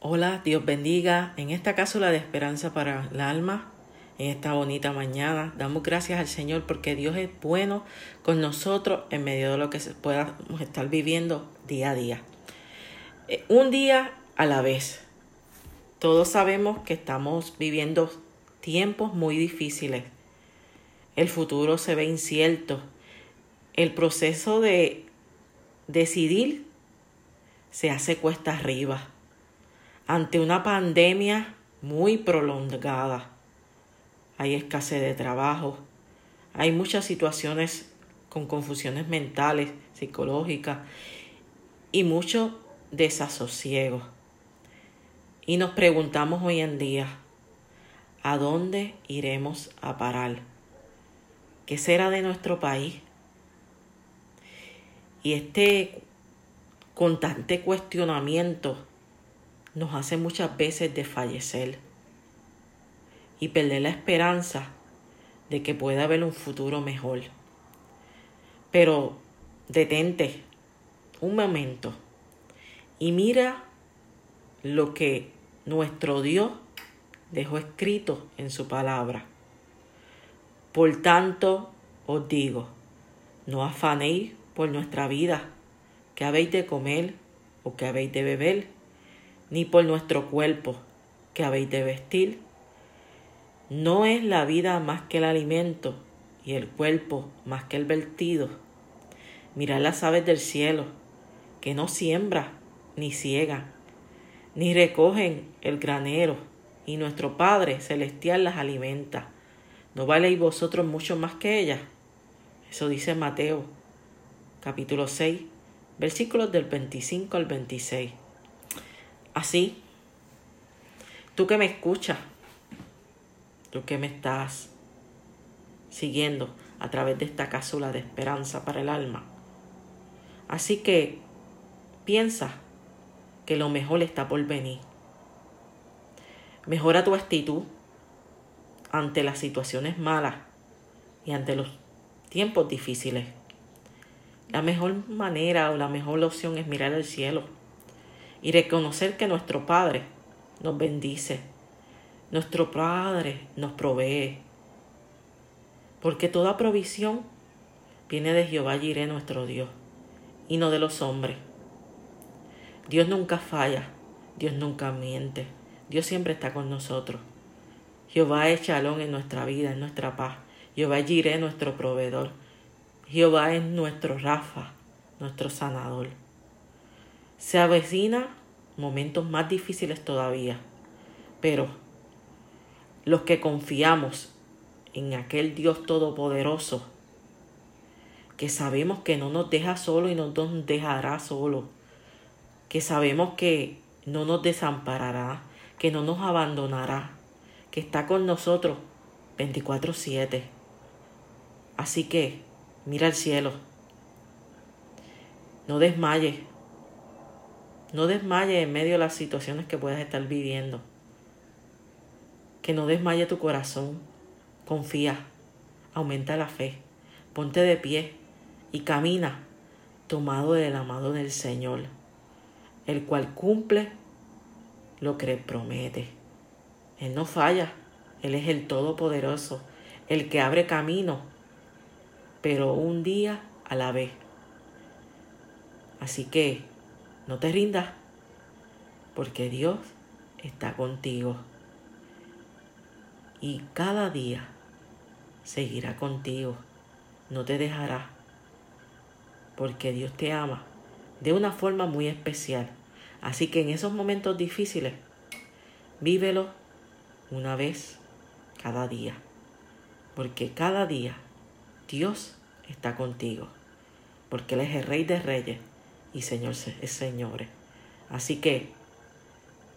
Hola, Dios bendiga. En esta cápsula de esperanza para el alma, en esta bonita mañana, damos gracias al Señor porque Dios es bueno con nosotros en medio de lo que podamos estar viviendo día a día. Eh, un día a la vez. Todos sabemos que estamos viviendo tiempos muy difíciles. El futuro se ve incierto. El proceso de decidir se hace cuesta arriba ante una pandemia muy prolongada. Hay escasez de trabajo, hay muchas situaciones con confusiones mentales, psicológicas y mucho desasosiego. Y nos preguntamos hoy en día, ¿a dónde iremos a parar? ¿Qué será de nuestro país? Y este constante cuestionamiento nos hace muchas veces desfallecer y perder la esperanza de que pueda haber un futuro mejor. Pero detente un momento y mira lo que nuestro Dios dejó escrito en su palabra. Por tanto, os digo, no afanéis por nuestra vida, que habéis de comer o que habéis de beber ni por nuestro cuerpo que habéis de vestir. No es la vida más que el alimento y el cuerpo más que el vertido. Mirad las aves del cielo, que no siembra ni ciegan, ni recogen el granero, y nuestro Padre celestial las alimenta. ¿No valéis vosotros mucho más que ellas? Eso dice Mateo, capítulo 6, versículos del 25 al 26. Así, tú que me escuchas, tú que me estás siguiendo a través de esta cápsula de esperanza para el alma. Así que piensa que lo mejor está por venir. Mejora tu actitud ante las situaciones malas y ante los tiempos difíciles. La mejor manera o la mejor opción es mirar al cielo y reconocer que nuestro Padre nos bendice, nuestro Padre nos provee, porque toda provisión viene de Jehová Jireh nuestro Dios y no de los hombres. Dios nunca falla, Dios nunca miente, Dios siempre está con nosotros. Jehová es chalón en nuestra vida, en nuestra paz. Jehová es nuestro proveedor. Jehová es nuestro Rafa, nuestro sanador. Se avecina momentos más difíciles todavía, pero los que confiamos en aquel Dios todopoderoso, que sabemos que no nos deja solo y no nos dejará solo, que sabemos que no nos desamparará, que no nos abandonará, que está con nosotros 24/7. Así que mira al cielo, no desmayes, no desmayes en medio de las situaciones que puedas estar viviendo. Que no desmaye tu corazón. Confía. Aumenta la fe. Ponte de pie y camina tomado del amado del Señor, el cual cumple lo que promete. Él no falla. Él es el Todopoderoso, el que abre camino, pero un día a la vez. Así que no te rindas, porque Dios está contigo. Y cada día seguirá contigo, no te dejará, porque Dios te ama de una forma muy especial. Así que en esos momentos difíciles, vívelo una vez cada día, porque cada día Dios está contigo, porque Él es el Rey de Reyes y Señor es Señores. Así que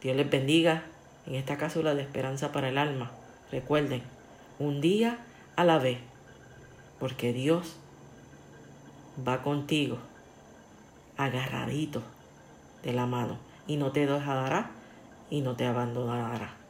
Dios les bendiga en esta cápsula de esperanza para el alma. Recuerden, un día a la vez, porque Dios va contigo, agarradito de la mano, y no te dejará y no te abandonará.